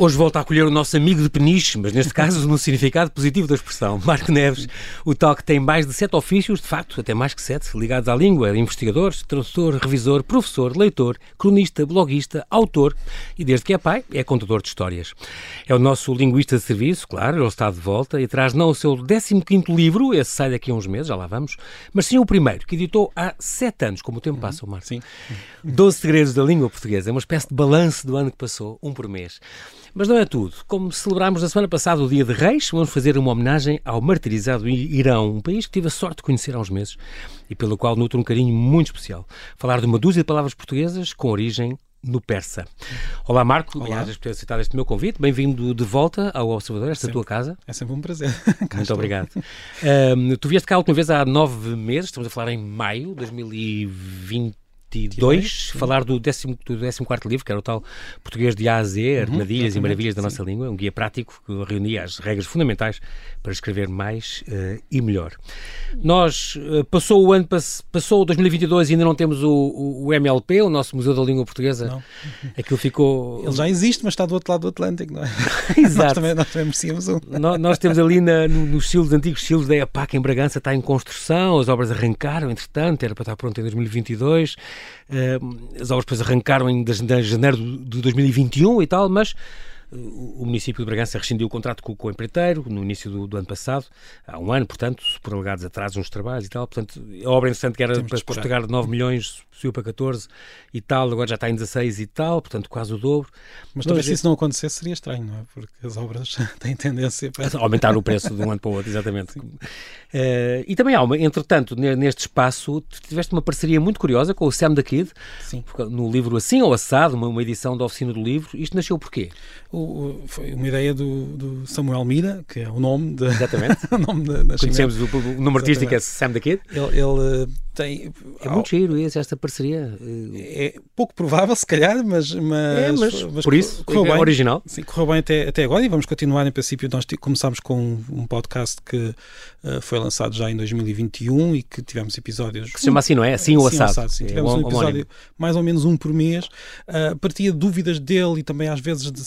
Hoje volta a acolher o nosso amigo de peniche, mas neste caso no significado positivo da expressão. Marco Neves, o tal que tem mais de sete ofícios, de facto, até mais que sete, ligados à língua, investigador, tradutor, revisor, professor, leitor, cronista, bloguista, autor e, desde que é pai, é contador de histórias. É o nosso linguista de serviço, claro, ele está de volta e traz não o seu 15º livro, esse sai daqui a uns meses, já lá vamos, mas sim o primeiro, que editou há sete anos, como o tempo passa, Marco. Sim. Doze segredos da língua portuguesa, é uma espécie de balanço do ano que passou, um por mês. Mas não é tudo. Como celebramos na semana passada o Dia de Reis, vamos fazer uma homenagem ao martirizado Irão, um país que tive a sorte de conhecer há uns meses e pelo qual nutro um carinho muito especial. Falar de uma dúzia de palavras portuguesas com origem no persa. Olá Marco, obrigado por ter aceitado este meu convite. Bem-vindo de volta ao Observador, esta sempre, tua casa. É sempre um prazer. Muito obrigado. Um, tu vieste cá a última vez há nove meses, estamos a falar em maio de 2020 22, falar do 14 do livro, que era o tal português de A a Z, uhum, Armadilhas e Maravilhas da Nossa Língua, um guia prático que reunia as regras fundamentais para escrever mais uh, e melhor. Nós, uh, passou o ano, passou 2022 e ainda não temos o, o, MLP, o nosso Museu da Língua Portuguesa. Não. Aquilo ficou... Ele já existe, mas está do outro lado do Atlântico, não é? Exato. nós, também, nós também merecíamos um. nós, nós temos ali na, no, nos silos, antigos silos da EPAC em Bragança, está em construção, as obras arrancaram, entretanto, era para estar pronto em 2022. As obras depois arrancaram em janeiro de 2021 e tal, mas o município de Bragança rescindiu o contrato com, com o empreiteiro no início do, do, ano passado, há um ano, portanto, por alegados atrasos nos trabalhos e tal. Portanto, a obra interessante que era Temos para postergar de 9 milhões, subiu para 14 e tal, agora já está em 16 e tal, portanto, quase o dobro. Mas talvez se isso não acontecesse seria estranho, não é? Porque as obras têm tendência para. Aumentar o preço de um ano para o outro, exatamente. Uh, e também há uma, entretanto, neste espaço, tiveste uma parceria muito curiosa com o Sam the Kid, Sim. no livro Assim ou Assado, uma, uma edição da oficina do livro. Isto nasceu porquê? o, foi uma ideia do, do, Samuel Mira, que é o nome, de, Exatamente. o nome da, da Conhecemos o, o, nome artístico é Sam the Kid. Ele, ele tem. É muito giro esse, esta parceria. É pouco provável, se calhar, mas. mas, é, mas, mas por isso, correu é bem, original. Sim, correu bem até, até agora e vamos continuar. Em princípio, nós começámos com um podcast que uh, foi lançado já em 2021 e que tivemos episódios. Que se chama assim, não é? Assim ou assado. assado sim. É tivemos um episódio mais ou menos um por mês. Uh, partia de dúvidas dele e também às vezes de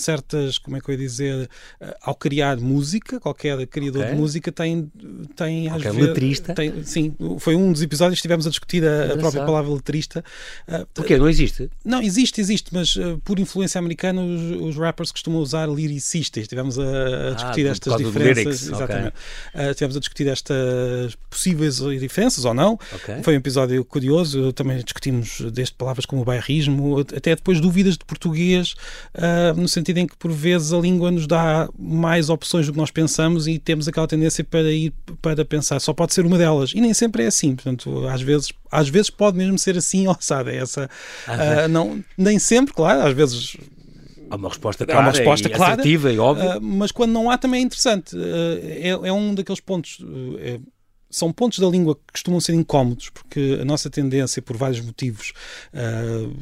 como é que eu ia dizer, uh, ao criar música, qualquer criador okay. de música tem. tem às vezes, letrista. Tem, sim, foi um dos episódios que tivemos estivemos a discutir a, a própria palavra letrista. Uh, Porquê? Não existe? Não, existe, existe, mas uh, por influência americana os, os, rappers costumam usar liricistas. Estivemos a, a ah, discutir ah, estas diferenças. Exatamente. Okay. Uh, estivemos a discutir estas possíveis diferenças ou não. Okay. Foi um episódio curioso. Também discutimos desde palavras como bairrismo, até depois dúvidas de português, uh, no sentido em que por vezes a língua nos dá mais opções do que nós pensamos e temos aquela tendência para ir para pensar só pode ser uma delas. E nem sempre é assim. Portanto, às vezes às vezes pode mesmo ser assim ossada. É essa, uh, não, nem sempre, claro, às vezes Há uma resposta clara, há uma resposta e clara, assertiva e óbvia. Uh, mas quando não há também é interessante. Uh, é, é, um daqueles pontos. É, são pontos da língua que costumam ser incómodos, porque a nossa tendência, por vários motivos uh,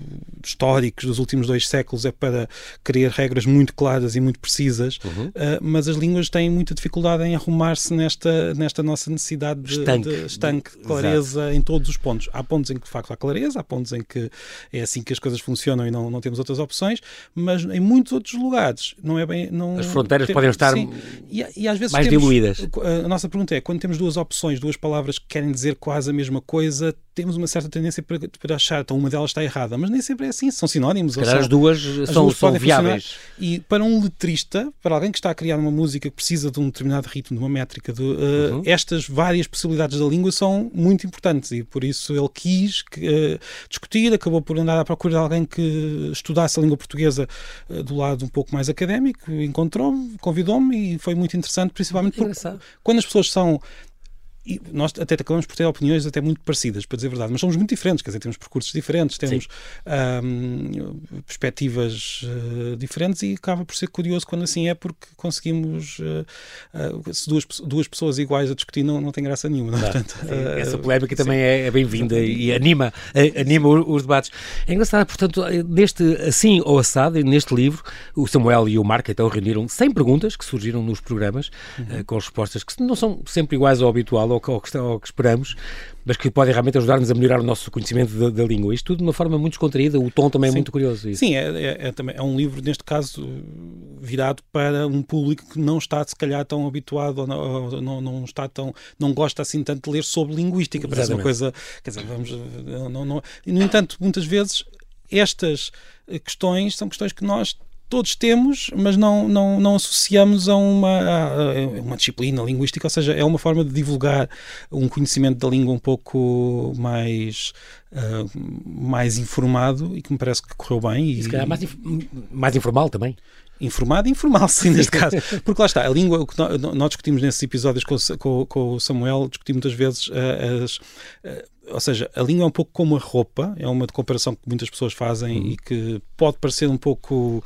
históricos dos últimos dois séculos, é para criar regras muito claras e muito precisas, uhum. uh, mas as línguas têm muita dificuldade em arrumar-se nesta, nesta nossa necessidade de estanque, de, estanque, de clareza Exato. em todos os pontos. Há pontos em que, de facto, há clareza, há pontos em que é assim que as coisas funcionam e não, não temos outras opções, mas em muitos outros lugares não é bem. Não, as fronteiras tem, podem estar sim, e, e, às vezes mais temos, diluídas. A nossa pergunta é: quando temos duas opções, duas palavras que querem dizer quase a mesma coisa, temos uma certa tendência para, para achar que uma delas está errada, mas nem sempre é assim, são sinónimos. Se as duas as são, duas são viáveis. E para um letrista, para alguém que está a criar uma música que precisa de um determinado ritmo, de uma métrica, de, uh, uhum. estas várias possibilidades da língua são muito importantes e por isso ele quis que, uh, discutir, acabou por andar à procura de alguém que estudasse a língua portuguesa uh, do lado um pouco mais académico, encontrou-me, convidou-me e foi muito interessante, principalmente porque quando as pessoas são e nós até acabamos por ter opiniões até muito parecidas, para dizer a verdade, mas somos muito diferentes, quer dizer, temos percursos diferentes, temos um, perspectivas uh, diferentes e acaba por ser curioso quando assim é, porque conseguimos uh, uh, se duas, duas pessoas iguais a discutir não, não tem graça nenhuma. Não, Portanto, essa polémica também é, é bem-vinda e anima, anima os, os, debates. É engraçado, portanto, neste assim ou assado, neste livro, o Samuel e o Marco então reuniram 100 perguntas que surgiram nos programas, uhum. com respostas que não são sempre iguais ao habitual, ou que, ou que, ou que esperamos, mas que podem realmente ajudar-nos a melhorar o nosso conhecimento da, da, língua. Isto tudo de uma forma muito descontraída, o tom também é muito curioso. Isso. Sim, é, é, é, é um livro, neste caso, virado para um público que não está, se calhar, tão habituado ou não, não, não está tão, não gosta assim tanto de ler sobre linguística. Parece Exatamente. uma coisa, quer dizer, vamos, não, não, no entanto, muitas vezes estas questões são questões que nós todos temos, mas não, não, não associamos a uma, a uma disciplina linguística, ou seja, é uma forma de divulgar um conhecimento da língua um pouco mais, uh, mais informado e que me parece que correu bem. E, e se calhar mais, mais informal também informado e informal, sim, neste caso. Porque lá está, a língua, o que nós discutimos nesses episódios com, com, com o Samuel, discutimos muitas vezes uh, as. Uh, ou seja, a língua é um pouco como a roupa, é uma comparação que muitas pessoas fazem uhum. e que pode parecer um pouco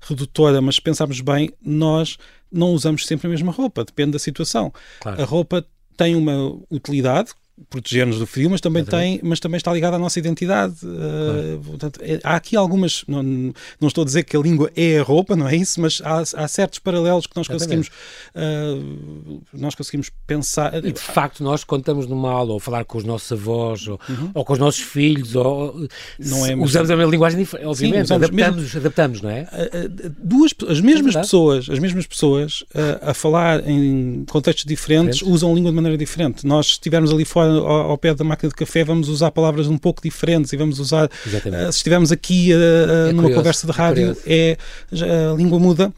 redutora, mas se pensarmos bem, nós não usamos sempre a mesma roupa, depende da situação. Claro. A roupa tem uma utilidade, proteger-nos do frio, mas também, tem, mas também está ligado à nossa identidade. Uh, portanto, é, há aqui algumas. Não, não estou a dizer que a língua é a roupa, não é isso, mas há, há certos paralelos que nós conseguimos, uh, nós conseguimos pensar. E de facto, nós contamos numa aula ou falar com os nossos avós ou, uhum. ou com os nossos filhos, ou, não é usamos a mesma linguagem diferente, obviamente, Sim, adaptamos, mesmo, adaptamos, não é? Uh, duas, as mesmas é pessoas, as mesmas pessoas a falar em contextos diferentes, diferentes usam a língua de maneira diferente. Nós estivermos ali fora ao, ao, pé da máquina de café, vamos usar palavras um pouco diferentes e vamos usar. Uh, se estivermos aqui uh, é numa curioso, conversa de é rádio, é, é a língua muda.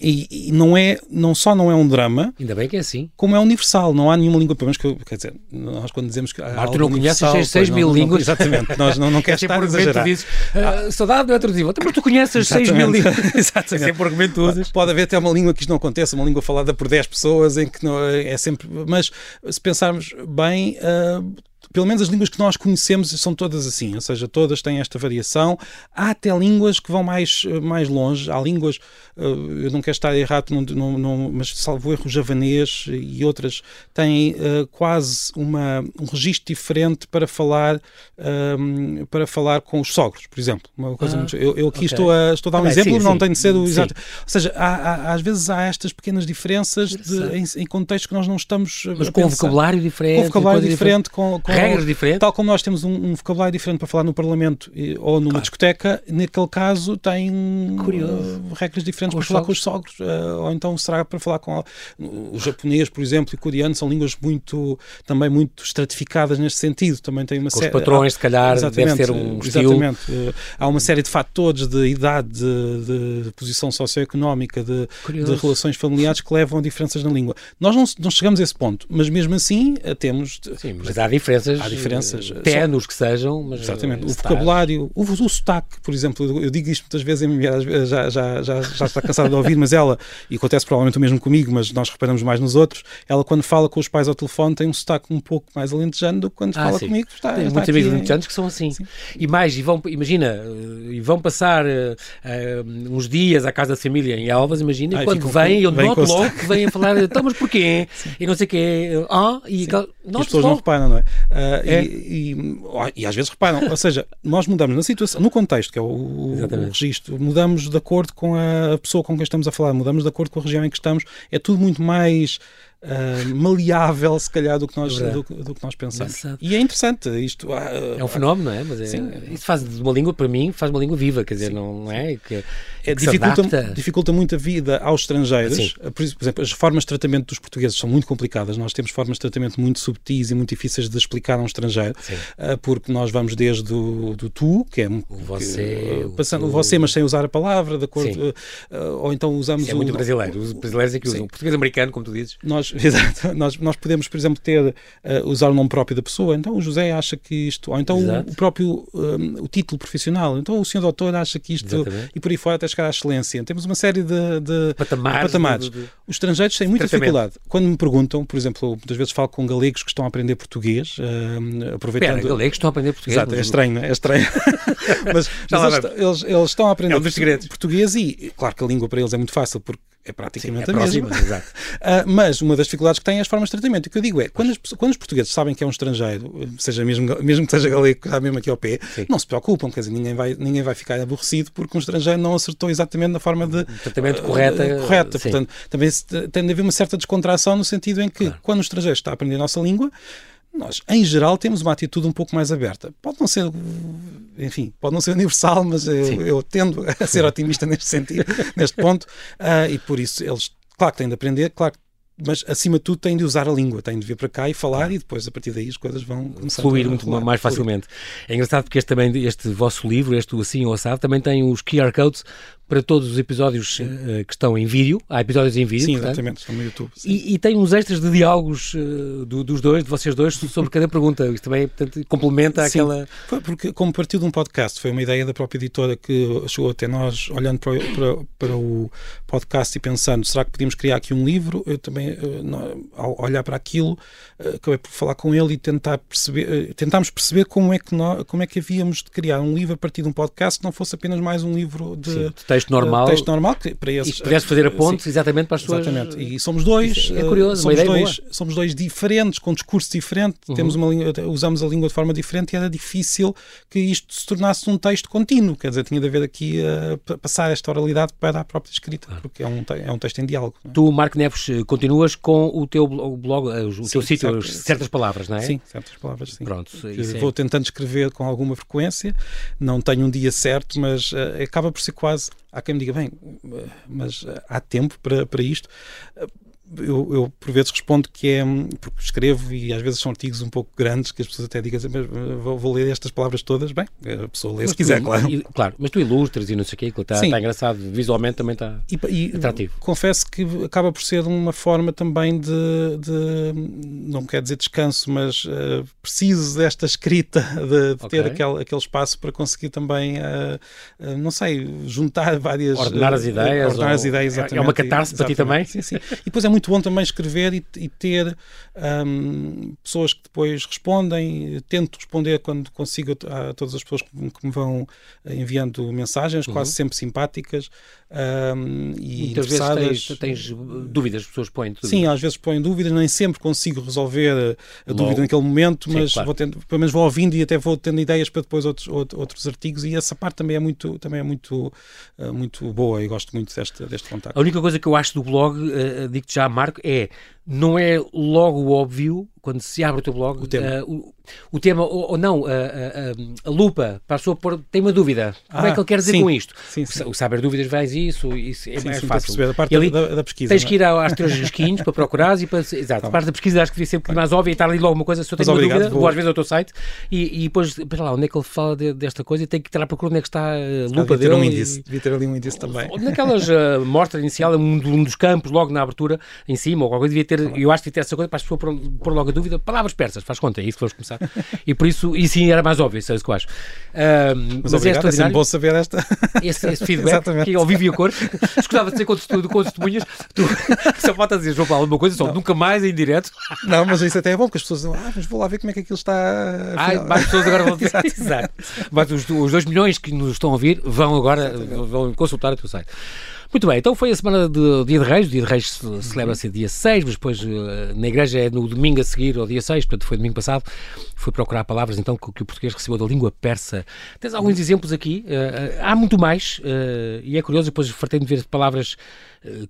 E, e, não é não só não é um drama ainda bem que é assim. como é universal. Não há nenhuma língua pelo menos que quer dizer nós quando dizemos que ah, tu não conheces 6 mil não, línguas? não, exatamente nós não, não queres estar a exagerar. dizes, uh, saudade não é traduzível mas tu conheces 6 mil línguas. Exatamente é sempre argumento usas. Pode haver até uma língua que isto não aconteça uma língua falada por 10 pessoas em que não, é sempre mas se pensarmos bem uh, pelo menos as línguas que nós conhecemos são todas assim, ou seja, todas têm esta variação. Há até línguas que vão mais, eh, mais longe, há línguas, eh, eu não quero estar errado, não, não, não, mas salvo erro javanês e outras têm uh, quase uma, um registro diferente para falar, um, ehm, para falar com os sogros, por exemplo. Uma coisa ah, muito, eu, eu, aqui okay. estou, a, estou a dar um ah, exemplo, sim, não sim. tem de ser o exato. Ou seja, há, há, às vezes há estas pequenas diferenças de, em, em, contextos que nós não estamos. Mas com vocabulário diferente. Com vocabulário diferente, diferente com, com regras diferentes. Tal como nós temos um, um, vocabulário diferente para falar no Parlamento ou numa claro. discoteca, naquele caso tem uh, regras diferentes com para falar com os sogros. Uh, ou então será para falar com o japonês, por exemplo, e o coreano, são línguas muito também muito estratificadas neste sentido. Também tem uma série. Os patrões, há, se calhar, deve ter um estilo. Exatamente. Uh, há uma série de fatores de idade, de, de posição socioeconómica, de, de, relações familiares que levam a diferenças na língua. Nós não, não chegamos a esse ponto, mas mesmo assim temos. Sim, mas há diferenças. Há diferenças. Eh, tenos que sejam, mas. Exatamente. O vocabulário, o, o sotaque, por exemplo, eu digo isto muitas vezes, a minha mulher já, já, já, já está cansada de ouvir, mas ela, e acontece provavelmente o mesmo comigo, mas nós reparamos mais nos outros, ela quando fala com os pais ao telefone tem um sotaque um pouco mais alentejano do que quando ah, fala sim. comigo. Está, tem está muitos amigos alentejanos que são assim. Sim. E mais, e vão, imagina, e vão passar uh, uns dias à casa da família em Alvas, imagina, e quando vêm, eu noto logo que vêm a falar, então, mas porquê? Sim. E não sei o quê. Ah, e, e as pessoas não reparam, não é? Uh, é. E, e, e, às vezes reparam, ou seja, nós mudamos na situação, no contexto, que é o, o, registro, mudamos de acordo com a pessoa com quem estamos a falar, mudamos de acordo com a região em que estamos, é tudo muito mais uh, maleável, se calhar, do que nós, do, do, que nós pensamos. Exato. E é interessante isto. Uh, é um fenómeno, não é? Mas é, isso faz de uma língua, para mim, faz uma língua viva, quer dizer, sim, não, não é? Que, é, dificulta, dificulta muito a vida aos estrangeiros. Por, exemplo, as formas de tratamento dos portugueses são muito complicadas. Nós temos formas de tratamento muito subtis e muito difíceis de explicar a um estrangeiro, uh, porque nós vamos desde o do tu, que é o você, que, passando o você, mas sem usar a palavra, de acordo, ou então usamos. Isso é muito o, brasileiro. Os brasileiros é que usam. O português americano, como tu dizes. Nós exato, nós, nós podemos, por exemplo, ter, uh, usar o nome próprio da pessoa, então o José acha que isto, ou então o, o, próprio um, o título profissional, então o senhor doutor acha que isto, Exatamente. e por aí fora até chegar à excelência. Temos uma série de, de patamares. Patamares. De, de, Os estrangeiros têm muita dificuldade. Quando me perguntam, por exemplo, muitas vezes falo com galegos que estão a aprender português, uh, aproveitando... Pera, galegos estão a aprender português? Exato, é estranho, é estranho. mas, mas eles, eles, eles, estão a aprender é um português e, claro que a língua para eles é muito fácil, porque é praticamente Sim, é a próxima, mesma. Exato. uh, mas uma das dificuldades que tem é as formas de tratamento. O que eu digo é, quando, as, quando os portugueses sabem que é um estrangeiro, seja mesmo, mesmo que seja galego, que está mesmo aqui ao pé, Sim. não se preocupam, quer dizer, ninguém vai, ninguém vai ficar aborrecido porque um estrangeiro não acertou exatamente na forma de... tratamento uh, correta. correta. Portanto, também tem de haver uma certa descontração no sentido em que, claro. quando o estrangeiro está a aprender a nossa língua, nós, em geral, temos uma atitude um pouco mais aberta. Pode não ser, enfim, pode não ser universal, mas eu, eu tendo a ser otimista neste sentido, neste ponto, uh, e por isso eles, claro que têm de aprender, claro mas acima de tudo têm de usar a língua, têm de vir para cá e falar e depois a partir daí as coisas vão começar fluir a muito rolar, mais facilmente. Fluir. É engraçado porque este também este vosso livro, este Assim ou Assado, também tem os QR codes para todos os episódios uh, que estão em vídeo. Há episódios em vídeo. Sim, portanto. exatamente, estão no YouTube. E, e, tem uns extras de diálogos uh, do, dos dois, de vocês dois, sobre cada pergunta. Isto também portanto, complementa Sim, aquela. Foi porque, como partiu de um podcast, foi uma ideia da própria editora que chegou até nós, olhando para, para, para o podcast e pensando: será que podíamos criar aqui um livro? Eu também, uh, ao olhar para aquilo, acabei por falar com ele e tentar perceber, tentámos perceber como é, que nós, como é que havíamos de criar um livro a partir de um podcast que não fosse apenas mais um livro de. Sim, de texto normal. texto normal, que para esses. E pudesse fazer a ponte sim, exatamente para as suas. Exatamente. E somos dois. É curioso, somos dois, boa. somos dois diferentes, com discurso diferente, uhum. temos uma língua, usamos a língua de forma diferente e era difícil que isto se tornasse um texto contínuo. Quer dizer, tinha de haver aqui uh, passar esta oralidade para a própria escrita, claro. porque é um, é um texto em diálogo. É? Tu, Marco Neves, eh, continuas com o teu blog, eh, o sim, teu sítio, certo, certas palavras, não é? Sim, certas palavras, sim. Pronto. Vou é... tentando escrever com alguma frequência, não tenho um dia certo, mas uh, acaba por ser quase há quem me diga, bem, mas há tempo para, para isto eu, eu, por vezes respondo que é porque escrevo e às vezes são artigos um pouco grandes que as pessoas até digam assim, mas vou, vou, ler estas palavras todas, bem, a pessoa lê mas se quiser, tu, claro. E, claro, mas tu ilustras e não sei o quê, está, está engraçado, visualmente também está e, e, atrativo. Confesso que acaba por ser uma forma também de, de não quer dizer descanso, mas uh, preciso desta escrita, de, de okay. ter aquele, aquele espaço para conseguir também, uh, uh, não sei, juntar várias... Ordenar as ideias. Ordenar as ideias, É uma catarse para ti também? Sim, sim. E depois é muito muito bom também escrever e, e ter um, pessoas que depois respondem. Tento responder quando consigo a, todas as pessoas que, que me vão enviando mensagens, uhum. quase sempre simpáticas um, e Muitas vezes tens, tens, dúvidas, as pessoas põem dúvidas. Sim, às vezes põem dúvidas, nem sempre consigo resolver a, a dúvida naquele momento, Sim, mas claro. vou tendo, pelo menos vou ouvindo e até vou tendo ideias para depois outros, outros artigos e essa parte também é muito, também é muito, uh, muito boa e gosto muito deste, deste contato. A única coisa que eu acho do blog, digo-te já, Marco, é não é logo óbvio quando se abre o teu blog o tema, uh, o, o, tema ou, ou não, a, a, a, lupa para a pessoa pôr, tem uma dúvida. Como ah, é que ele quer dizer sim, com isto? Sim, sim. O saber dúvidas vais isso, isso é sim, mais sim, fácil. Perceber a parte ali, da, da, pesquisa. Tens é? que ir às teus risquinhos para procurar e para. Exato, tá a parte da pesquisa acho que devia ser um bocadinho mais óbvia e estar ali logo uma coisa. Se eu tenho uma obrigado, dúvida, vou... às vezes ao teu site e, e depois, para lá, onde é que ele fala de, desta coisa e tem que estar à procura onde é que está a lupa ah, dele. Um índice. Devia ter ali um índice também. Naquelas uh, mostra inicial, um, um, dos campos, logo na abertura, em cima, ou qualquer coisa, devia ter. Tá eu acho que ter essa coisa para as pessoas pôr, logo a dúvida. Palavras persas, faz conta, é isso que vamos começar. e por isso, e sim, era mais óbvio, isso é isso que eu acho. Uh, mas, mas obrigado, é, é sempre bom saber esta... esse, esse feedback, que é ao vivo e a cor. Escutava de ser com, com testemunhas, tu só falta dizer, João Paulo, uma coisa só, não. nunca mais em direto. Não, mas isso até é bom, porque as pessoas dizem, ah, mas vou lá ver como é que aquilo está. Ah, mais pessoas agora vão dizer. Exato. Mas os, os 2 milhões que nos estão a ouvir vão agora vão consultar o teu site. Muito bem, então foi a semana do Dia de Reis. O Dia de Reis celebra-se dia 6, mas depois eh, na igreja é no domingo a seguir ao dia 6, portanto foi domingo passado. Fui procurar palavras então que, o português recebeu da língua persa. Tens alguns exemplos aqui, uh, há muito mais, e é curioso, depois fartei de ver palavras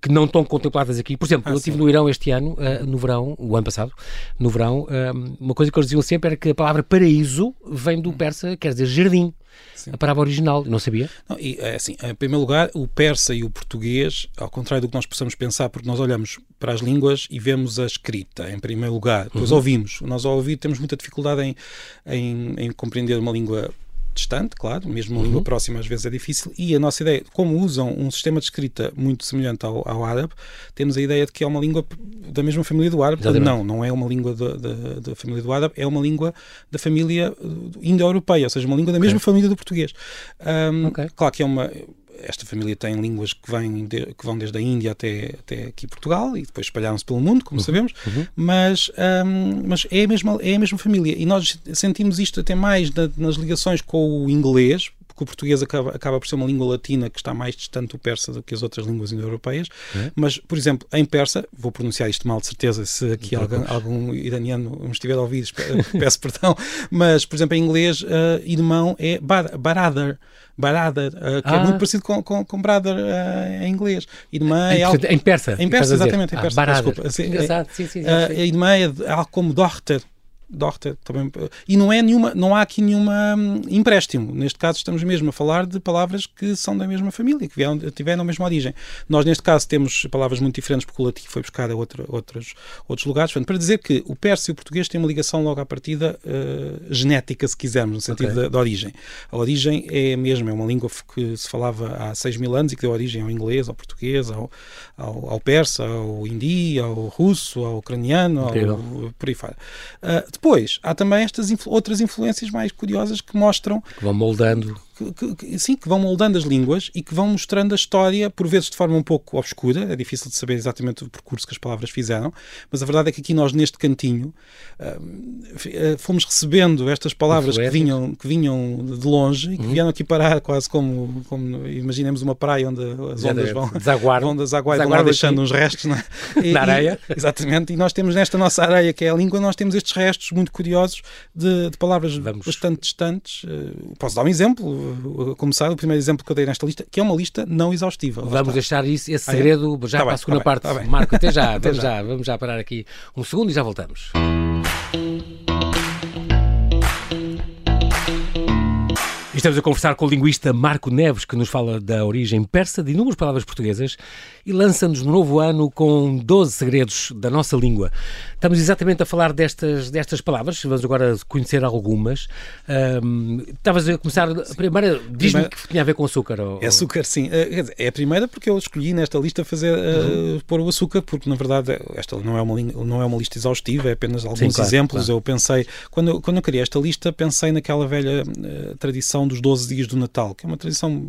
que não estão contempladas aqui. Por exemplo, ah, eu estive no Irão este ano, uh, no verão, o ano passado, no verão, uh, uma coisa que eles diziam sempre era que a palavra paraíso vem do persa, quer dizer jardim. Sim. A palavra original, não sabia? Não, e, é assim, em primeiro lugar, o persa e o português, ao contrário do que nós possamos pensar, porque nós olhamos para as línguas e vemos a escrita, em primeiro lugar, depois uhum. ouvimos. Nós, ao ouvir, temos muita dificuldade em, em, em compreender uma língua distante, claro, mesmo uma uhum. língua próxima às vezes é difícil, e a nossa ideia, como usam um sistema de escrita muito semelhante ao, ao árabe, temos a ideia de que é uma língua da mesma família do árabe. Exatamente. Não, não é uma língua da, família do árabe, é uma língua da família indo-europeia, ou seja, uma língua da mesma okay. família do português. Um, okay. Claro que é uma esta família tem línguas que, vêm de, que vão desde a Índia até, até aqui Portugal e depois espalharam-se pelo mundo, como uhum. sabemos, uhum. Mas, um, mas é, a mesma, é a mesma família. E nós sentimos isto até mais na, nas ligações com o inglês, o português acaba, acaba por ser uma língua latina que está mais distante do persa do que as outras línguas indo-europeias. É. Mas, por exemplo, em persa, vou pronunciar isto mal de certeza, se aqui algum, algum iraniano me estiver a ouvir, peço perdão, mas, por exemplo, em inglês, uh, irmão é barada brother, uh, que é ah. é muito parecido com, com, com brother uh, em inglês. Irmã é algo... Em persa. Em persa, exatamente, em ah, persa. Ah, desculpa. Assim, Engraçado, é, sim, sim. sim. Uh, irmã é algo como Dochter, Dorta também. E não, é nenhuma, não há aqui nenhuma hum, empréstimo. Neste caso, estamos mesmo a falar de palavras que são da mesma família, que vieram, tiveram a mesma origem. Nós, neste caso, temos palavras muito diferentes porque o latim foi buscar a outra, outros, outros lugares. Portanto, para dizer que o persa e o português têm uma ligação logo à partida uh, genética, se quisermos, no sentido okay. da, da, origem. A origem é a mesma, é uma língua que se falava há 6 mil anos e que deu origem ao inglês, ao português, ao, ao, ao persa, ao hindi, ao russo, ao ucraniano, ao, por aí fora. Uh, depois, há também estas influ outras influências mais curiosas que mostram. Que vão moldando que, que, sim, que vão moldando as línguas e que vão mostrando a história, por vezes de forma um pouco obscura, é difícil de saber exatamente o percurso que as palavras fizeram, mas a verdade é que aqui nós, neste cantinho, uh, fomos recebendo estas palavras que vinham, que vinham de longe e que uhum. vieram aqui parar quase como, como, imaginemos uma praia onde as ondas vão, desaguar, vão, deixando uns restos é? e, na areia. E, exatamente, e nós temos nesta nossa areia, que é a língua, nós temos estes restos muito curiosos de, de palavras Vamos. bastante distantes. Uh, posso dar um exemplo? Começar, o primeiro exemplo que eu dei nesta lista, que é uma lista não exaustiva. Vamos deixar isso, esse segredo é? já tá para bem, a segunda tá parte. Tá Marco, até já, até vamos já. já, vamos já parar aqui um segundo e já voltamos. Estamos a conversar com o linguista Marco Neves, que nos fala da origem persa de inúmeras palavras portuguesas e lança-nos no novo ano com 12 segredos da nossa língua. Estamos exatamente a falar destas, destas palavras, vamos agora conhecer algumas. Um, estavas a começar, a primeira, diz-me que tinha a ver com açúcar. Ou... É açúcar, sim. Eh, é a primeira porque eu escolhi nesta lista fazer, eh, uhum. uh, pôr o açúcar, porque na verdade esta não é uma, não é uma lista exaustiva, é apenas alguns sim, claro, exemplos. Claro. Eu pensei, quando eu, quando eu criei esta lista, pensei naquela velha uh, tradição dos 12 dias do Natal, que é uma tradição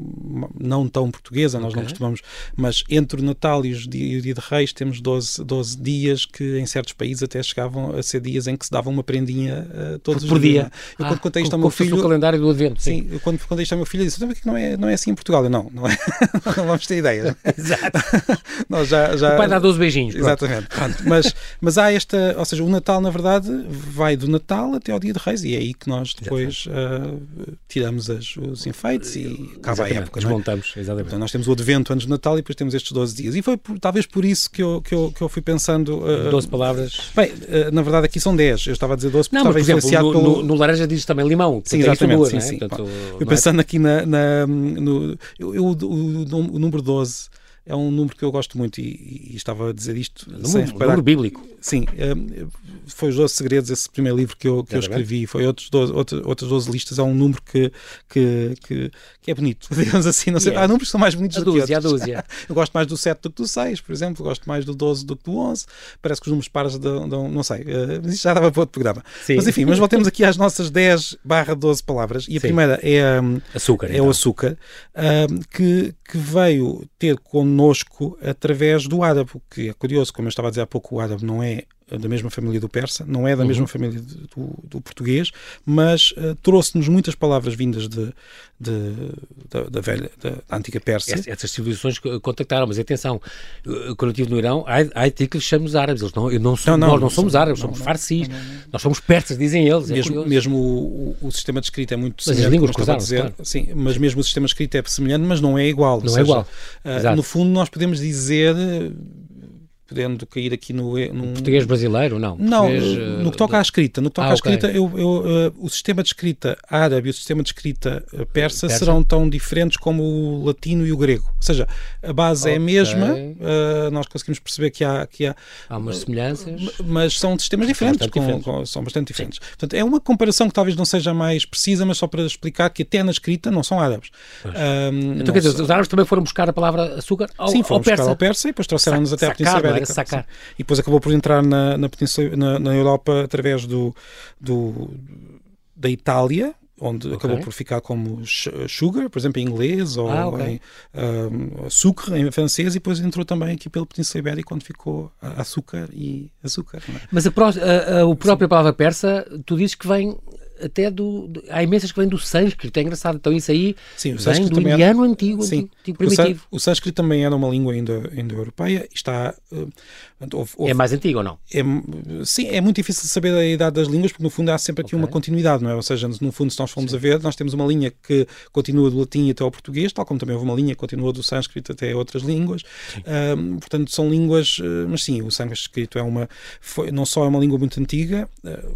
não tão portuguesa, nós okay. não costumamos, mas entre o Natal e, os, e o Dia de Reis temos 12, 12 dias que em certos países até chegavam a ser dias em que se dava uma prendinha uh, todos por, os dias. Por dia. Eu ah, quando contei isto ao meu filho. o calendário do Advento. Sim, sim quando contei isto ao meu filho, disse: que não é, não é assim em Portugal. Eu, não, não é. não vamos ter ideias. Exato. Nós já, já... O pai dá 12 beijinhos. Pronto. Exatamente. Pronto. Mas, mas há esta. Ou seja, o Natal, na verdade, vai do Natal até ao Dia de Reis e é aí que nós depois uh, tiramos as, os enfeites e acaba a época. É? Desmontamos, é? exatamente. Então, nós temos o Advento antes do Natal e depois temos estes 12 dias. E foi por, talvez por isso que eu, que eu, que eu fui pensando. Uh, 12 palavras. Bem, uh, na verdade aqui são 10. Eu estava a dizer 12 porque não, estava mas, por exemplo, no, pelo... no, no, laranja diz também limão. Sim, exatamente. Sim, é? sim. Portanto, Fui pensando é? aqui na, na no, eu, eu, o, o número 12 é um número que eu gosto muito e, e estava a dizer isto número, sem reparar. número bíblico. Sim, um, foi os 12 segredos, esse primeiro livro que eu, que eu escrevi, foi outros 12, outros, outras 12 listas, é um número que, que, que, que é bonito, digamos assim, não sei, yeah. há números que são mais bonitos a do dúzia, que outros. A dúzia. eu gosto mais do 7 do que do 6, por exemplo, gosto mais do 12 do que do 11, parece que os números pares dão, dão não sei, uh, mas isto já dava para outro programa. Sim. Mas enfim, mas voltemos aqui às nossas 10 barra 12 palavras, e a Sim. primeira é, um, açúcar, é então. o açúcar, um, que, que veio ter connosco através do árabe, que é curioso, como eu estava a dizer há pouco, o árabe não é da mesma família do persa, não é da uhum. mesma família do, do, português, mas uh, trouxe-nos muitas palavras vindas de, de da, da, velha, da, da, antiga Pérsia. Essas civilizações contactaram, mas atenção, quando eu estive no Irão, há, há que lhes chamamos árabes, eles não, não, não, não nós não, somos árabes, somos farsis, nós somos persas, dizem eles. É mesmo, mesmo o, o, sistema de escrita é muito semelhante. Mas as línguas cruzaram, claro. sim, mas mesmo o sistema de escrita é semelhante, mas não é igual. Não é seja, igual. Uh, no fundo, nós podemos dizer podendo cair aqui no. Num... Português brasileiro, não? Não, no que toca à escrita. No que toca ah, à escrita, okay. eu, eu, uh, o sistema de escrita árabe e o sistema de escrita uh, persa, persa, serão tão diferentes como o latino e o grego. Ou seja, a base okay. é a mesma, uh, nós conseguimos perceber que há. Que há, há umas semelhanças. Mas são sistemas diferentes. Bastante com, diferentes. Com, são bastante diferentes. Sim. Portanto, é uma comparação que talvez não seja mais precisa, mas só para explicar que até na escrita não são árabes. Um, então, quer dizer, os árabes também foram buscar a palavra açúcar ao, Sim, foram ao persa. buscar ao persa e depois trouxeram-nos até a Península Ibérica sacar. E depois acabou por entrar na, na, na, na Europa através do, do, da Itália, onde okay. acabou por ficar como sugar, por exemplo, em inglês, ou ah, okay. em um, sucre em francês, e depois entrou também aqui pela Península Ibérica, onde ficou açúcar e açúcar. É? Mas a, a, a, a própria Sim. palavra persa, tu dizes que vem até do. Há imensas que vêm do sânscrito, é engraçado. Então isso aí sim, vem do indiano era... antigo, sim. antigo, primitivo. O sânscrito também era uma língua indo-europeia está. Houve, houve, é mais antigo ou não? É, sim, é muito difícil saber a idade das línguas, porque no fundo há sempre aqui okay. uma continuidade, não é? Ou seja, no fundo, se nós formos sim. a ver, nós temos uma linha que continua do latim até ao português, tal como também houve uma linha que continua do sânscrito até outras línguas. Portanto, são línguas, uh, mas sim, o sânscrito é uma. Foi, não só é uma língua muito antiga,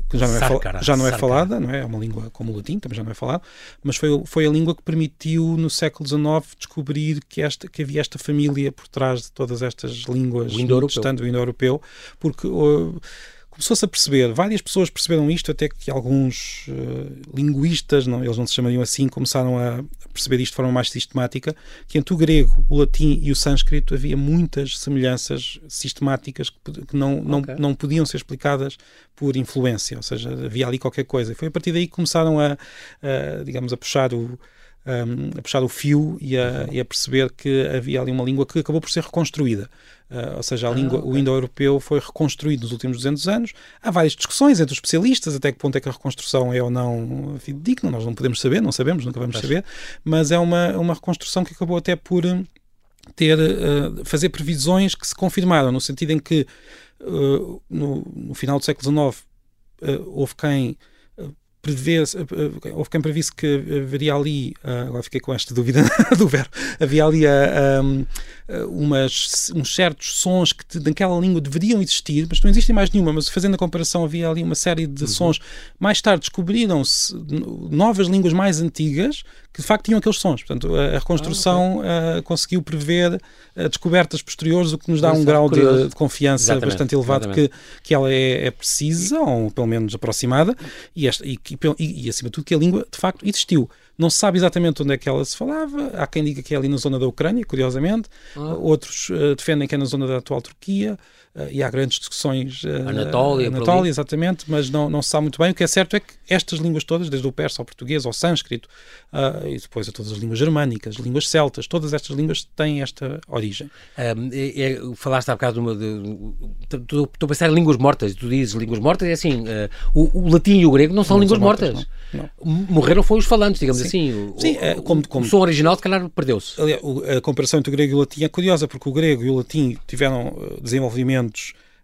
que já não é, fal, já não é falada, não é? É uma língua como o latim, também já não é falado, mas foi, foi a língua que permitiu no século XIX descobrir que, esta, que havia esta família por trás de todas estas línguas o indo-europeu, indo-europeu porque uh, começou-se a perceber, várias pessoas perceberam isto, até que alguns uh, linguistas, não, eles não se chamariam assim, começaram a perceber isto de forma mais sistemática, que entre o grego, o latim e o sânscrito havia muitas semelhanças sistemáticas que, que não, não, okay. não podiam ser explicadas por influência, ou seja, havia ali qualquer coisa. E foi a partir daí que começaram a, a digamos, a puxar o um, a puxar o fio e a, e a, perceber que havia ali uma língua que acabou por ser reconstruída. Uh, ou seja, a ah, língua, o indo-europeu foi reconstruído nos últimos 200 anos. Há várias discussões entre os especialistas até que ponto é que a reconstrução é ou não digna. Nós não podemos saber, não sabemos, nunca vamos saber, mas é uma, uma reconstrução que acabou até por hum, ter, uh, fazer previsões que se confirmaram, no sentido em que uh, no, no, final do século XIX houve quem prevê houve quem previsse que haveria ali, agora fiquei com esta dúvida do verbo, havia ali um, umas, uns certos sons que naquela língua deveriam existir, mas não existem mais nenhuma, mas fazendo a comparação havia ali uma série de uhum. sons. Mais tarde descobriram-se novas línguas mais antigas que de facto tinham aqueles sons. Portanto, a, reconstrução ah, okay. uh, conseguiu prever uh, descobertas posteriores, o que nos dá um grau de, de, confiança exatamente, bastante elevado que, que ela é, é, precisa, ou pelo menos aproximada, e, esta, e, e, e acima de tudo que a língua de facto existiu. Não se sabe exatamente onde é que ela se falava. Há quem diga que é ali na zona da Ucrânia, curiosamente. Ah. Outros uh, defendem que é na zona da atual Turquia. Uh, e há grandes discussões. Uh, Anatólia, Anatólia exatamente, mas não, não se sabe muito bem. O que é certo é que estas línguas todas, desde o persa ao português ao sânscrito, uh, e depois a todas as línguas germânicas, línguas celtas, todas estas línguas têm esta origem. Um, é, é, falaste há bocado de uma. Estou a pensar em línguas mortas. Tu dizes línguas mortas, é assim. o, o, latim e o grego não são não línguas são mortas. mortas. Não, não. Morreram foi os falantes, digamos Sim. assim. O, Sim, o, como, como, o som original, se calhar, perdeu-se. A comparação entre o grego e o latim é curiosa, porque o grego e o latim tiveram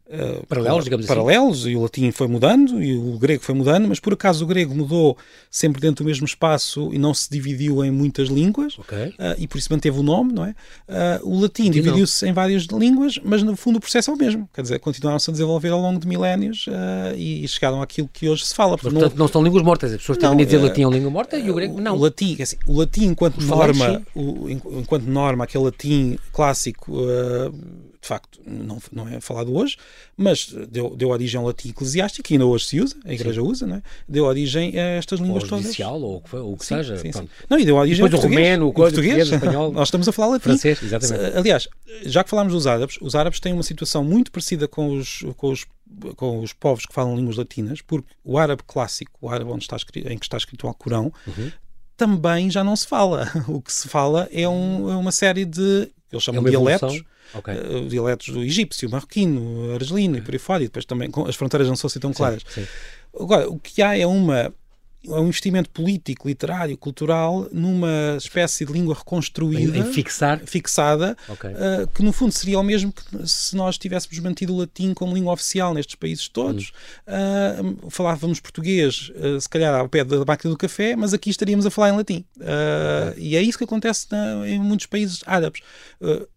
Uh, paralelos, digamos assim. paralelos, assim. e o latim foi mudando e o grego foi mudando, mas por acaso o grego mudou sempre dentro do mesmo espaço e não se dividiu em muitas línguas okay. uh, e por isso manteve o nome, não é? Uh, o latim dividiu-se em várias línguas, mas no fundo o processo é o mesmo, quer dizer, continuaram-se a desenvolver ao longo de milénios e chegaram àquilo que hoje se fala. Mas, portanto, não, não são línguas mortas, as pessoas não, têm a dizer latim é uma língua morta e o grego não. O latim, assim, o latim enquanto norma, o, enquanto norma, aquele latim clássico de facto, não, não é falado hoje, mas deu, deu origem ao latim eclesiástico, que ainda hoje se usa, a Igreja sim. usa, não é? deu origem a estas línguas ou todas. Judicial, ou o que, sim, seja. Sim, sim. Não, e deu origem ao português. romeno, o português, espanhol. Nós estamos a falar latim. Francês, exatamente. Aliás, já que falámos dos árabes, os árabes têm uma situação muito parecida com os, com os com os povos que falam línguas latinas, porque o árabe clássico, o árabe onde está escrito, em que está escrito o Alcorão, uhum. também já não se fala. O que se fala é, um, é uma série de eles chamam é dialetos, okay. uh, dialetos do egípcio, marroquino, argelino e por aí fora, e depois também as fronteiras não são assim tão claras. Sim, sim. Agora, o que há é uma é um investimento político, literário, cultural numa espécie de língua reconstruída, em, fixar. fixada, okay. uh, que no fundo seria o mesmo que se nós tivéssemos mantido o latim como língua oficial nestes países todos. Uh, falávamos português, uh, se calhar ao pé da máquina do café, mas aqui estaríamos a falar em latim. Okay. E é isso que acontece na, em muitos países árabes.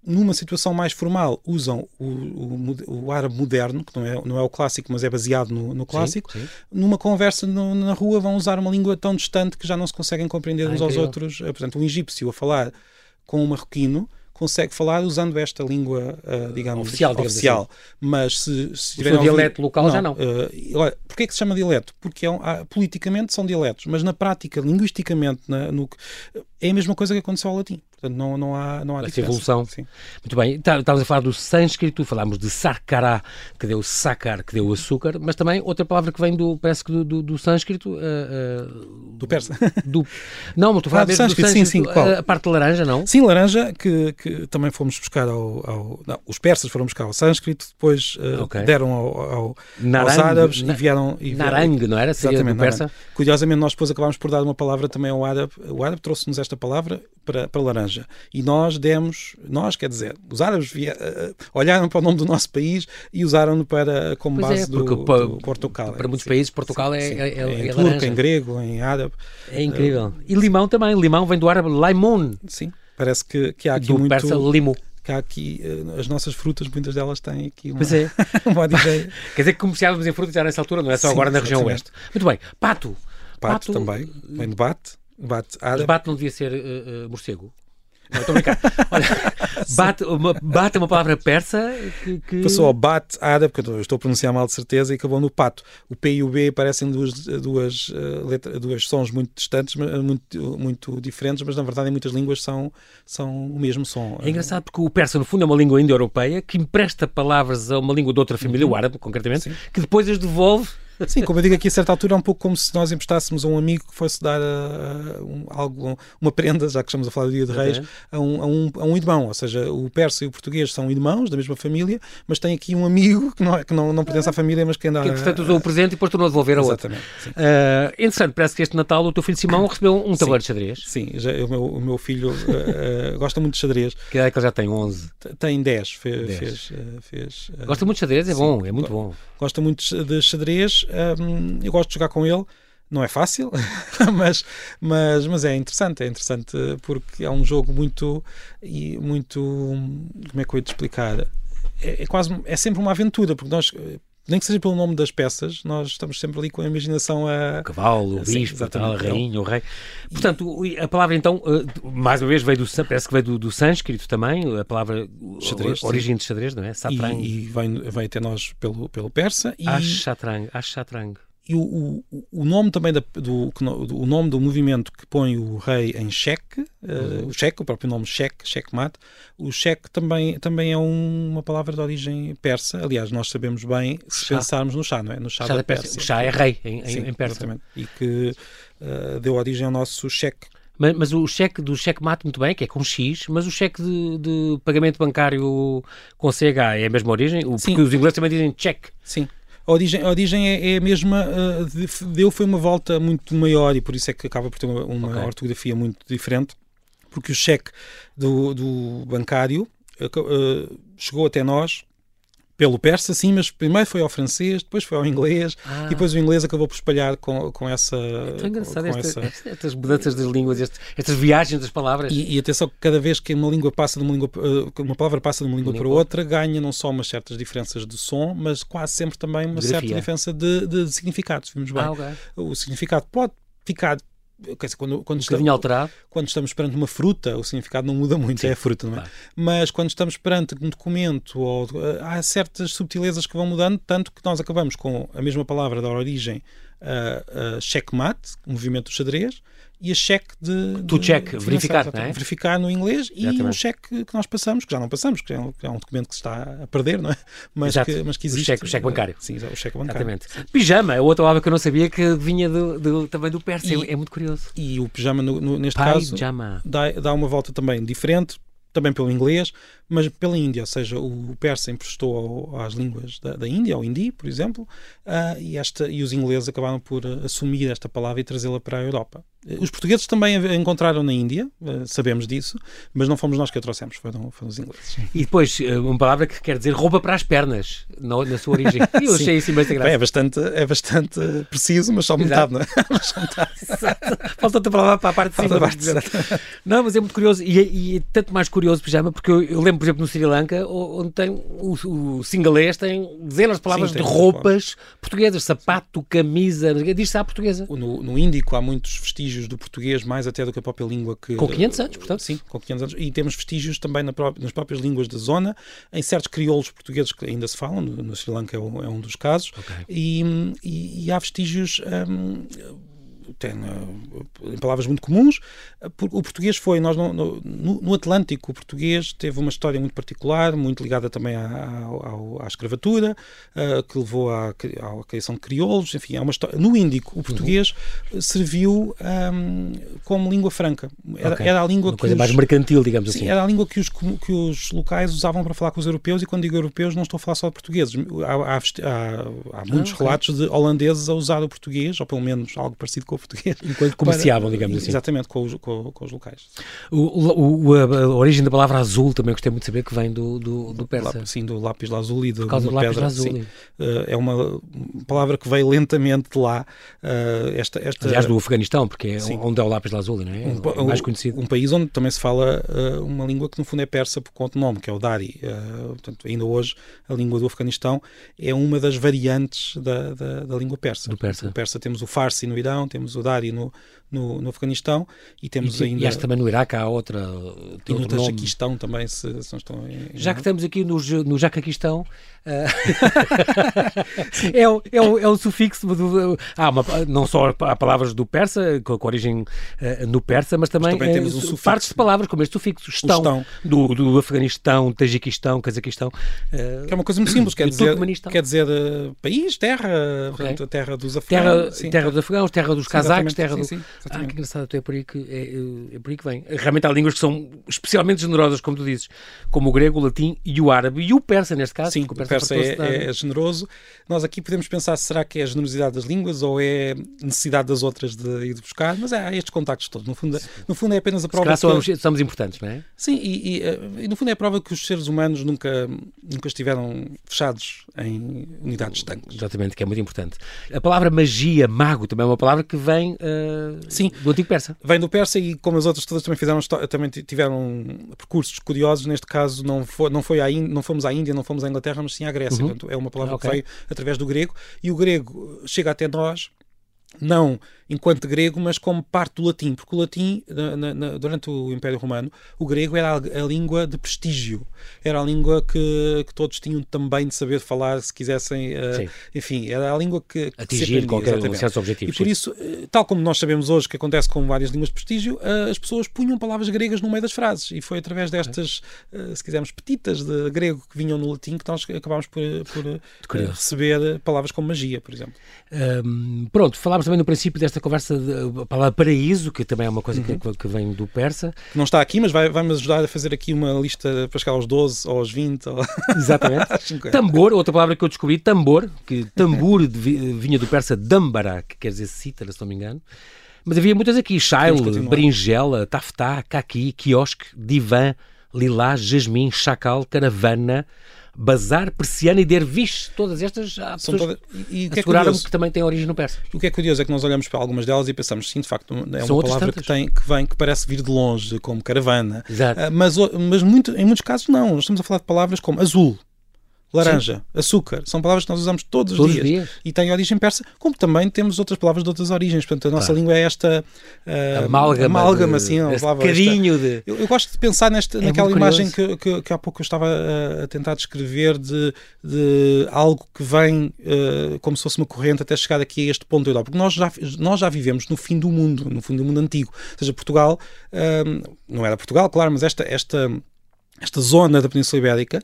numa situação mais formal, usam o, o, o, árabe moderno, que não é, não é o clássico, mas é baseado no, no clássico. Sim, sim. Numa conversa no, na rua, vão usar uma língua tão distante que já não se conseguem compreender ah, uns aos outros. Eh, portanto, um egípcio a falar com um marroquino consegue falar usando esta língua, uh, digamos, oficial. oficial. Assim. Mas se, se tiver. O dialeto local não, já não. Uh, porquê é que se chama dialeto? Porque é um, há, politicamente são dialetos, mas na prática, linguisticamente, na, no, é a mesma coisa que aconteceu ao latim. Portanto, não, não há, não há Essa evolução. Sim. Muito bem. Tá- Estávamos a falar do sânscrito, falámos de sarkará, que deu sacar, que deu açúcar, mas também outra palavra que vem do, parece que do, do, do sânscrito. eh, eh, Do persa. do, não, mas estou a falar Ah, do sânscrito, sim, sim, qual? a, a parte laranja, não? Sim, laranja, que, que também fomos buscar ao. ao- não, os persas foram buscar ao sânscrito, depois eh, Ok. deram ao, ao- aos Narang, árabes na- e vieram. E vieram Narang, não era? Seria Exatamente, persa? narang. Curiosamente, nós depois acabámos por dar uma palavra também ao árabe. O árabe trouxe-nos esta palavra para, para laranja. E nós demos, nós, quer dizer, os árabes vie- eh, olharam para o nome do nosso país e usaram-no para como Pois é, base do, porque pa- do Portugal. para muitos Sim, países, Portugal sim, é- sim. é- é- em é turco, laranja. em grego, em árabe. É incrível. E limão também. Limão vem do árabe limon, Sim, parece que, que há aqui do muito. persa limo. Que há aqui, eh, as nossas frutas, muitas delas têm aqui uma, Pois é. uma origem. Quer dizer que comerciávamos em frutas já nessa altura, não é só Sim, agora na região oeste. Muito bem. Pato. Pato, também, vem de bate, bate Mas árabe. bate não devia ser eh, eh, morcego. Não, estou a brincar. Olha, bate, uma, bate é uma palavra persa que. que- Passou ao bate árabe, que eu estou a pronunciar mal de certeza, e acabou no pato. O P e o B parecem duas, duas, eh, letra- duas sons muito distantes, muito, muito diferentes, mas na verdade em muitas línguas são, são o mesmo som. É engraçado porque o persa, no fundo, é uma língua indo-europeia que empresta palavras a uma língua de outra família, o árabe, concretamente, Uhum. Sim. que depois as devolve. Sim, como eu digo aqui a certa altura, é um pouco como se nós emprestássemos a um amigo que fosse dar a, a um, algo, uma prenda, já que estamos a falar do Dia de Reis, a um, a, um, a um irmão. Ou seja, o persa e o português são irmãos da mesma família, mas tem aqui um amigo que não, é- que não, não pertence à família, mas que anda Que, entretanto, usou o presente e depois tornou a devolver a outro. Exatamente. Sim. Ah, interessante, parece que este Natal o teu filho Simão recebeu um tabuleiro de xadrez. Sim, já, o, meu, o meu filho eh, eh, gosta muito de xadrez. Que é que ele já tem 11. T- Tem 10. Fe, 10. Fez, eh, fez, eh, Gosta muito de xadrez? É Sim. bom, é muito bom. gosta muito de xadrez. Hum, eu gosto de jogar com ele. Não é fácil, mas, mas, mas é interessante. É interessante porque é um jogo muito. e muito como é que eu ia te explicar? É, é quase. É sempre uma aventura, porque nós. Nem que seja pelo nome das peças, nós estamos sempre ali com a imaginação a. O cavalo, o Sim, bispo, a tal, a rainha, o rei. Portanto, a palavra então, eh, mais uma vez, veio do, parece que veio do, do sânscrito também, a palavra, Xadrez, origem de xadrez, não é? Satrang. E, e vem, vem até nós pelo, pelo persa. E, Ashatrang, Ashatrang. E o, o, o nome também da, do, do- o nome do movimento que põe o rei em xeque, eh, o cheque, o próprio nome cheque, checkmate, o cheque também, também é um- uma palavra de origem persa. Aliás, nós sabemos bem se Chá. pensarmos no chá, não é? No chá, Chá da da Pérsia. Pérsia. O chá é rei em, Sim, em persa. exatamente. E que eh, deu origem ao nosso cheque. Mas, mas o cheque do cheque mate muito bem, que é com X, mas o cheque de, de pagamento bancário com CH é a mesma origem? O, Sim. porque os ingleses também dizem cheque. Sim. A origem, a origem é, é a mesma, de- deu foi uma volta muito maior e por isso é que acaba por ter uma, uma Ok. ortografia muito diferente, porque o cheque do, do bancário eh, chegou até nós pelo persa, sim, mas primeiro foi ao francês, depois foi ao inglês Ah. e depois o inglês acabou por espalhar com, com essa. É tão engraçado esta- essa- estas mudanças das línguas, este- estas viagens das palavras. E, e atenção que cada vez que uma língua passa de uma língua, eh, uma palavra passa de uma língua para Língua. outra, ganha não só umas certas diferenças de som, mas quase sempre também uma De certa diferença de, de significados. Vimos bem. Ah, ok. Um o significado pode ficar. Dizer, quando, quando, bocadinho alterado. quando estamos perante uma fruta, o significado não muda muito, Sim, é a fruta, não é? claro. Mas quando estamos perante um documento, ou, eh, há certas subtilezas que vão mudando, tanto que nós acabamos com a mesma palavra da origem, uh, checkmate, o movimento do xadrez, e a cheque de. Check, financeiro, verificar, não é? Verificar no inglês e Exatamente. o cheque que nós passamos, que já não passamos, que é um, que é um documento que se está a perder, não é? Mas, Exato. que, mas que O existe. cheque- o cheque bancário. Sim, o cheque bancário. Exatamente. Pijama é outra palavra que eu não sabia que vinha do, do- também do persa. E- É, muito curioso. E o pijama, no- no- neste caso, Pijama. dá, dá uma volta também diferente, também pelo inglês, mas pela Índia, ou seja, o persa emprestou ao- às línguas da, da Índia, ao hindi, por exemplo, ah, e, esta, e os ingleses acabaram por ah, assumir esta palavra e trazê-la para a Europa. Eh, Os portugueses também a encontraram na Índia, ah, sabemos disso, mas não fomos nós que a trouxemos, foram, foram os ingleses. E depois, eh, uma palavra que quer dizer roupa para as pernas, na, na sua origem. Eu Sim. achei isso imensa Bem, graça. é, bastante, é bastante preciso, mas só metade, não é? Mas só metade. Falta outra palavra para a parte de cima. parte de. Não, mas é muito curioso. E, é- e é tanto mais curioso, pijama, porque eu, eu lembro, por exemplo, no Sri Lanka, onde tem o, o singalês tem dezenas de palavras Sim, de roupas portuguesas. Sapato, camisa, diz-se à portuguesa. No, no Índico há muitos vestígios do português, mais até do que a própria língua que... Com 500 anos, portanto. Sim, com 500 anos. E temos vestígios também na pró- nas próprias línguas da zona, em certos crioulos portugueses que ainda se falam, no, no Sri Lanka é um, é um dos casos, Ok. e, e- e há vestígios hum, tem, uh, em palavras muito comuns. O português foi, nós no, no, no, Atlântico, o português teve uma história muito particular, muito ligada também à, à, à escravatura, uh, que levou à, à, criação de crioulos, enfim, é uma história. No Índico, o português uhum. serviu um, como língua franca. Era, okay. era a língua uma que. coisa os, mais mercantil, digamos sim, assim. Era a língua que os, que os locais usavam para falar com os europeus, e quando digo europeus, não estou a falar só de portugueses. Há, há, há, há muitos ah, okay. relatos de holandeses a usar o português, ou pelo menos algo parecido com o português. Enquanto comerciavam, para, digamos assim. Exatamente, com os, com, com os locais. O, o, a, a, origem da palavra azul também gostei muito de saber que vem do, do, do persa. Sim, do lápis azul e do, Por causa do lápis pedra. Lazuli. Uh, é uma palavra que veio lentamente de lá. Uh, esta, esta... Aliás, do Afeganistão, porque é sim. onde é o lápis lazuli, não é? Um, é mais conhecido. Um país onde também se fala uh, uma língua que no fundo é persa por conta do nome, que é o Dari. portanto, ainda hoje a língua do Afeganistão é uma das variantes da, da, da língua persa. Do persa. No persa temos o Farsi no Irão, temos o Dari no, no, no Afeganistão e temos e, ainda. E acho que também no Iraque há outra. E no Tajiquistão também, se, se não estão em, Já que estamos aqui no, no Jacaquistão, uh, é, o, é, o, é o sufixo do. Há uma, não só há palavras do persa, com, com origem uh, no persa, mas também, mas também temos uh, um partes de palavras, como este sufixo, estão, estão. Do, do Afeganistão, Tajiquistão, Cazaquistão. que é uma coisa muito simples, quer dizer, quer dizer país, terra, okay. portanto, terra dos afegãos. Terra, terra dos afegãos, terra dos cazaques, terra sim, do. Sim. Ah, que engraçado, então é por aí que, é, é por aí que vem. Realmente há línguas que são especialmente generosas, como tu dizes, como o grego, o latim e o árabe, e o persa neste caso. Sim, o persa, o persa é, é, generoso. Nós aqui podemos pensar, será que é a generosidade das línguas ou é necessidade das outras de ir buscar? Mas há estes contactos todos. No fundo, no fundo é apenas a prova que... somos, somos importantes, não é? Sim, e, e, eh, e, no fundo é a prova que os seres humanos nunca, nunca estiveram fechados em unidades estanques. Exatamente, que é muito importante. A palavra magia, mago, também é uma palavra que vem uh, Sim. do antigo persa. Vem do persa e como as outras todas também fizeram também tiveram percursos curiosos, neste caso não, foi, não, foi à Índia, não fomos à Índia, não fomos à Inglaterra, mas sim à Grécia. Uhum. Portanto, é uma palavra okay. que veio através do grego e o grego chega até nós não enquanto grego, mas como parte do latim, porque o latim, na, na, durante o Império Romano, o grego era a, a, língua de prestígio, era a língua que, que todos tinham também de saber falar se quisessem, uh, enfim, era a língua que, que atingir qualquer certo objetivo. E por sim. isso, uh, tal como nós sabemos hoje que acontece com várias línguas de prestígio, uh, as pessoas punham palavras gregas no meio das frases, e foi através destas, se quisermos, petitas de grego que vinham no latim que nós acabámos por, por receber palavras como magia, por exemplo. Um, pronto, falámos também no princípio desta conversa de, a palavra paraíso, que também é uma coisa uhum. que, que, vem do persa. Não está aqui, mas vai, vai-me ajudar a fazer aqui uma lista para chegar aos 12 ou aos 20. Ou... Exatamente. tambor, outra palavra que eu descobri, tambor, que tambor vinha do persa dambara, que quer dizer cítara, se não me engano. Mas havia muitas aqui: shail, berinjela, taftá, caqui, quiosque, divã, lilás, jasmim, chacal, caravana Bazar, Persiana e Dervish, todas estas há São toda... e, e que, é que, também têm origem no persa. O que é curioso é que nós olhamos para algumas delas e pensamos, sim, de facto, é São uma palavra que, tem, que vem, que parece vir de longe, como caravana. Exato. Uh, mas mas muito, em muitos casos não. Nós estamos a falar de palavras como azul, laranja, Sim. açúcar, são palavras que nós usamos todos, todos os dias, dias, e têm origem persa, como também temos outras palavras de outras origens. Portanto, a nossa claro. língua é esta uh, amálgama, amálgama de, assim, carinho de... Eu, eu, gosto de pensar nesta, é naquela imagem que, que, que, há pouco eu estava a, a tentar descrever de, de, algo que vem uh, como se fosse uma corrente até chegar aqui a este ponto da Europa. Porque nós já, nós já vivemos no fim do mundo, no fim do mundo antigo. Ou seja, Portugal, uh, não era Portugal, claro, mas esta, esta esta zona da Península Ibérica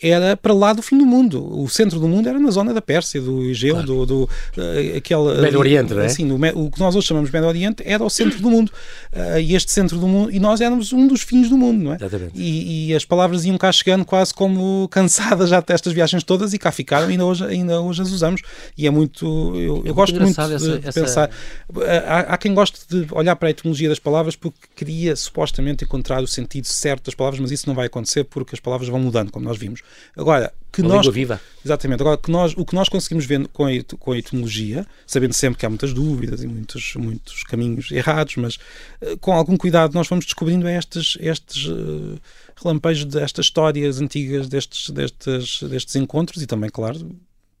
era para lá do fim do mundo. O centro do mundo era na zona da Pérsia, do Egeu, claro. do, do uh, aquele, Médio Oriente, não é? Assim, o que nós hoje chamamos de Médio Oriente era o centro do mundo. Uh, e este centro do mundo, e nós éramos um dos fins do mundo, não é? Exatamente. E, e as palavras iam cá chegando quase como cansadas já destas viagens todas e cá ficaram, ainda hoje, ainda hoje as usamos. E é muito. Eu, eu é gosto muito de, essa, de pensar. Essa... Há, há quem goste de olhar para a etimologia das palavras porque queria supostamente encontrar o sentido certo das palavras, mas isso não vai acontecer porque as palavras vão mudando, como nós vimos. Agora, que Uma nós. viva. Exatamente. Agora, que nós, o que nós conseguimos ver com a, com a etimologia, sabendo sempre que há muitas dúvidas e muitos, muitos caminhos errados, mas uh, com algum cuidado nós vamos descobrindo estes, estes uh, relampejos destas histórias antigas, destes, destes, destes encontros e também, claro,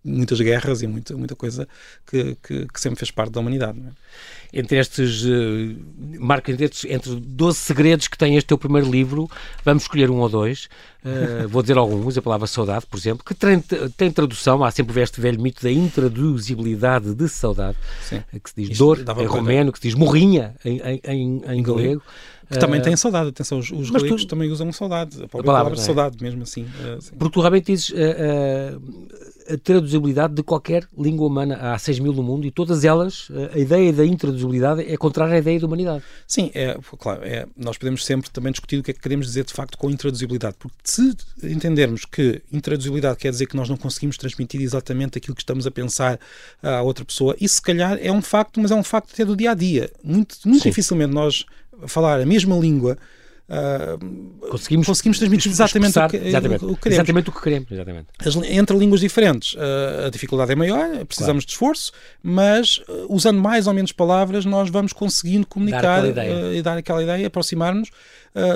muitas guerras e muita, muita coisa que, que, que sempre fez parte da humanidade. É? Entre estes, uh, Marco, entre, entre 12 segredos que tem este teu primeiro livro, vamos escolher um ou dois. Uh, vou dizer alguns, a palavra saudade, por exemplo, que tem, tradução, há sempre este velho mito da intraduzibilidade de saudade, Sim. que se diz Isto dor em romeno, que se diz morrinha em, em, em, galego. Que também uh, tem saudade, atenção, os, os galegos tu, também usam saudade, a, a palavra, palavra é? saudade mesmo assim. Uh, Porque tu realmente dizes uh, a traduzibilidade de qualquer língua humana, há 6 mil no mundo, e todas elas, a ideia da intraduzibilidade é contrária à ideia da humanidade. Sim, é, claro, é, nós podemos sempre também discutir o que é que queremos dizer de facto com intraduzibilidade, porque se entendermos que intraduzibilidade quer dizer que nós não conseguimos transmitir exatamente aquilo que estamos a pensar à outra pessoa, isso se calhar é um facto, mas é um facto até do dia a dia. Muito, muito dificilmente nós falar a mesma língua, uh, conseguimos, conseguimos transmitir exatamente o, que, exatamente, o, que queremos. Exatamente o que queremos. Exatamente. As, entre línguas diferentes, uh, a dificuldade é maior, precisamos claro. de esforço, mas uh, usando mais ou menos palavras, nós vamos conseguindo comunicar dar e dar aquela ideia, aproximar-nos,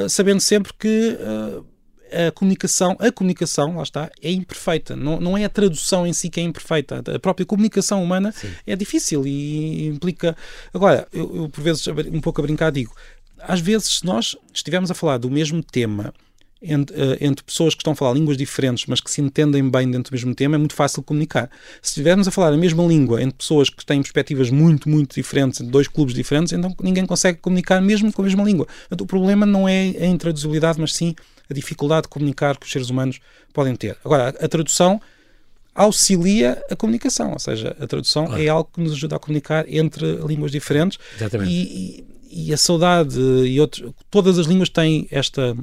sabendo sempre que a comunicação, a comunicação, lá está, é imperfeita. Não, não é a tradução em si que é imperfeita. A própria comunicação humana Sim. é difícil e implica. Agora, eu, eu, por vezes, um pouco a brincar, digo: às vezes, se nós estivermos a falar do mesmo tema entre, uh, entre, pessoas que estão a falar línguas diferentes, mas que se entendem bem dentro do mesmo tema, é muito fácil comunicar. Se estivermos a falar a mesma língua entre pessoas que têm perspectivas muito, muito diferentes, entre dois clubes diferentes, então ninguém consegue comunicar mesmo com a mesma língua. Portanto, o problema não é a intraduzibilidade, mas sim a dificuldade de comunicar que os seres humanos podem ter. Agora, a, a tradução auxilia a comunicação, ou seja, a tradução claro. é algo que nos ajuda a comunicar entre línguas diferentes Exatamente. E, e, e a saudade e outros, todas as línguas têm esta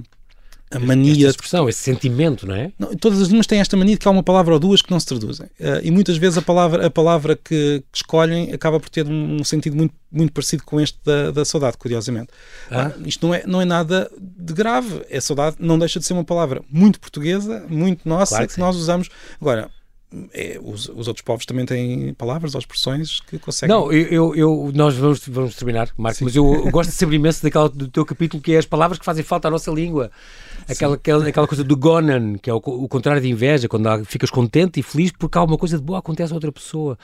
a mania. Esta expressão, esse sentimento, não é? Não, todas as línguas têm esta mania de que há uma palavra ou duas que não se traduzem. Uh, e muitas vezes a palavra, a palavra que, que, escolhem acaba por ter um sentido muito, muito parecido com este da, da saudade, curiosamente. Ah. Uh, isto não é, não é nada de grave. É saudade, não deixa de ser uma palavra muito portuguesa, muito nossa, claro que, que nós usamos. Agora, é, os, os, outros povos também têm palavras ou expressões que conseguem. Não, eu, eu nós vamos, vamos terminar, Marco, Sim. mas eu gosto de saber imenso daquela, do teu capítulo que é as palavras que fazem falta à nossa língua. Aquela, aquela, aquela, coisa do gonan, que é o, o contrário de inveja, quando há, ficas contente e feliz porque há uma coisa de boa acontece a outra pessoa.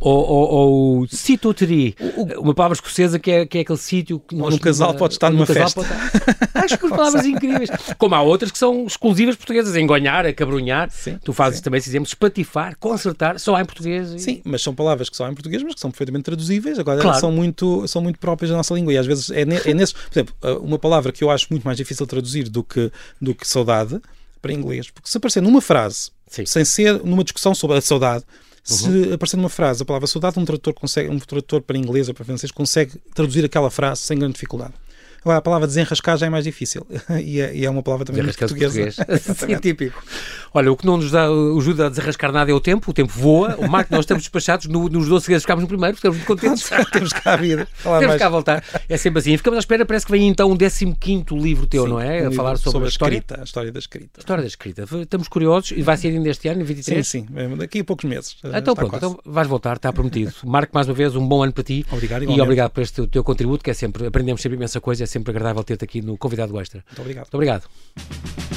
Ou, ou, ou sitoteri, uma palavra escocesa que é, que é aquele sítio que nós, num casal pode estar numa festa. Estar... Acho que as palavras incríveis. Como há outras que são exclusivas portuguesas, engonhar, acabrunhar. Sim, tu fazes sim. também esse exemplo, espatifar, consertar, só há em português. E... Sim, mas são palavras que só há em português, mas que são perfeitamente traduzíveis. Agora claro. são, muito, são muito próprias da nossa língua e às vezes é, ne, é nesse. Por exemplo, uma palavra que eu acho muito mais difícil traduzir do que, do que saudade para inglês. Porque se aparecer numa frase, Sim. sem ser numa discussão sobre a saudade, se uhum. aparecer numa frase a palavra saudade, um tradutor, consegue, um tradutor para inglês ou para francês consegue traduzir aquela frase sem grande dificuldade. Agora, a palavra desenrascar já é mais difícil. e, é, e é uma palavra também muito portuguesa. Português. Sim, típico. Olha, o que não nos dá, ajuda a desenrascar nada é o tempo. O tempo voa. O Marco, nós estamos despachados. No, nos 12 segundos ficámos no primeiro, ficamos muito contentes. Temos cá a vida. Temos mais. cá a voltar. É sempre assim. Ficamos à espera. Parece que vem então um 15 livro teu, Sim, não é? Um a falar sobre, sobre a, história. Escrita, a história da escrita. A história da escrita. Estamos curiosos. E vai ser ainda este ano, em 23? Sim, sim. Daqui a poucos meses. Então pronto. Então vais voltar. Está prometido. Marco, mais uma vez, um bom ano para ti. Obrigado. E obrigado por este teu contributo, que é sempre. Aprendemos sempre imensa coisa. É sempre agradável ter-te aqui no Convidado Extra. Muito obrigado. Muito obrigado.